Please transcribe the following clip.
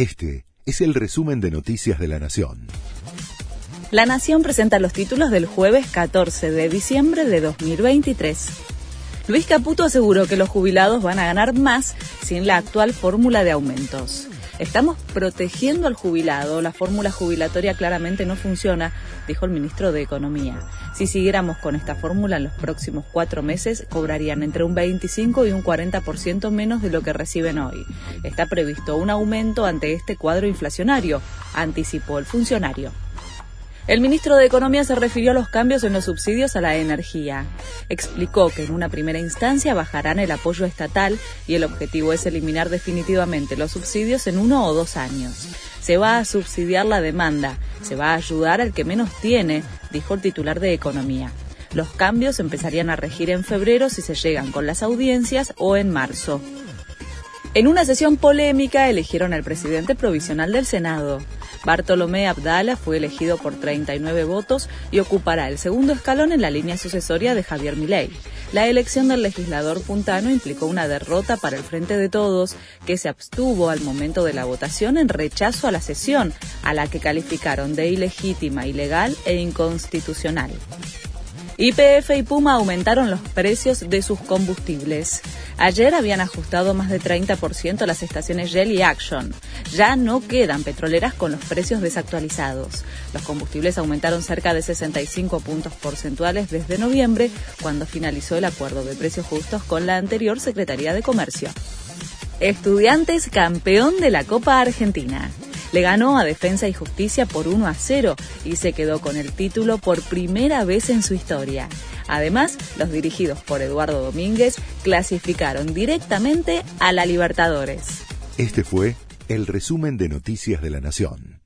Este es el resumen de Noticias de la Nación. La Nación presenta los títulos del jueves 14 de diciembre de 2023. Luis Caputo aseguró que los jubilados van a ganar más sin la actual fórmula de aumentos. Estamos protegiendo al jubilado. La fórmula jubilatoria claramente no funciona, dijo el ministro de Economía. Si siguiéramos con esta fórmula en los próximos cuatro meses, cobrarían entre un 25 y un 40% menos de lo que reciben hoy. Está previsto un aumento ante este cuadro inflacionario, anticipó el funcionario. El ministro de Economía se refirió a los cambios en los subsidios a la energía. Explicó que en una primera instancia bajarán el apoyo estatal y el objetivo es eliminar definitivamente los subsidios en uno o dos años. Se va a subsidiar la demanda, se va a ayudar al que menos tiene, dijo el titular de Economía. Los cambios empezarían a regir en febrero si se llegan con las audiencias o en marzo. En una sesión polémica eligieron al presidente provisional del Senado. Bartolomé Abdala fue elegido por 39 votos y ocupará el segundo escalón en la línea sucesoria de Javier Milei. La elección del legislador puntano implicó una derrota para el Frente de Todos, que se abstuvo al momento de la votación en rechazo a la sesión, a la que calificaron de ilegítima, ilegal e inconstitucional. YPF y Puma aumentaron los precios de sus combustibles. Ayer habían ajustado más de 30% las estaciones Shell y Action. Ya no quedan petroleras con los precios desactualizados. Los combustibles aumentaron cerca de 65 puntos porcentuales desde noviembre, cuando finalizó el acuerdo de precios justos con la anterior Secretaría de Comercio. Estudiantes campeón de la Copa Argentina. Le ganó a Defensa y Justicia por 1 a 0 y se quedó con el título por primera vez en su historia. Además, los dirigidos por Eduardo Domínguez clasificaron directamente a la Libertadores. Este fue el resumen de Noticias de la Nación.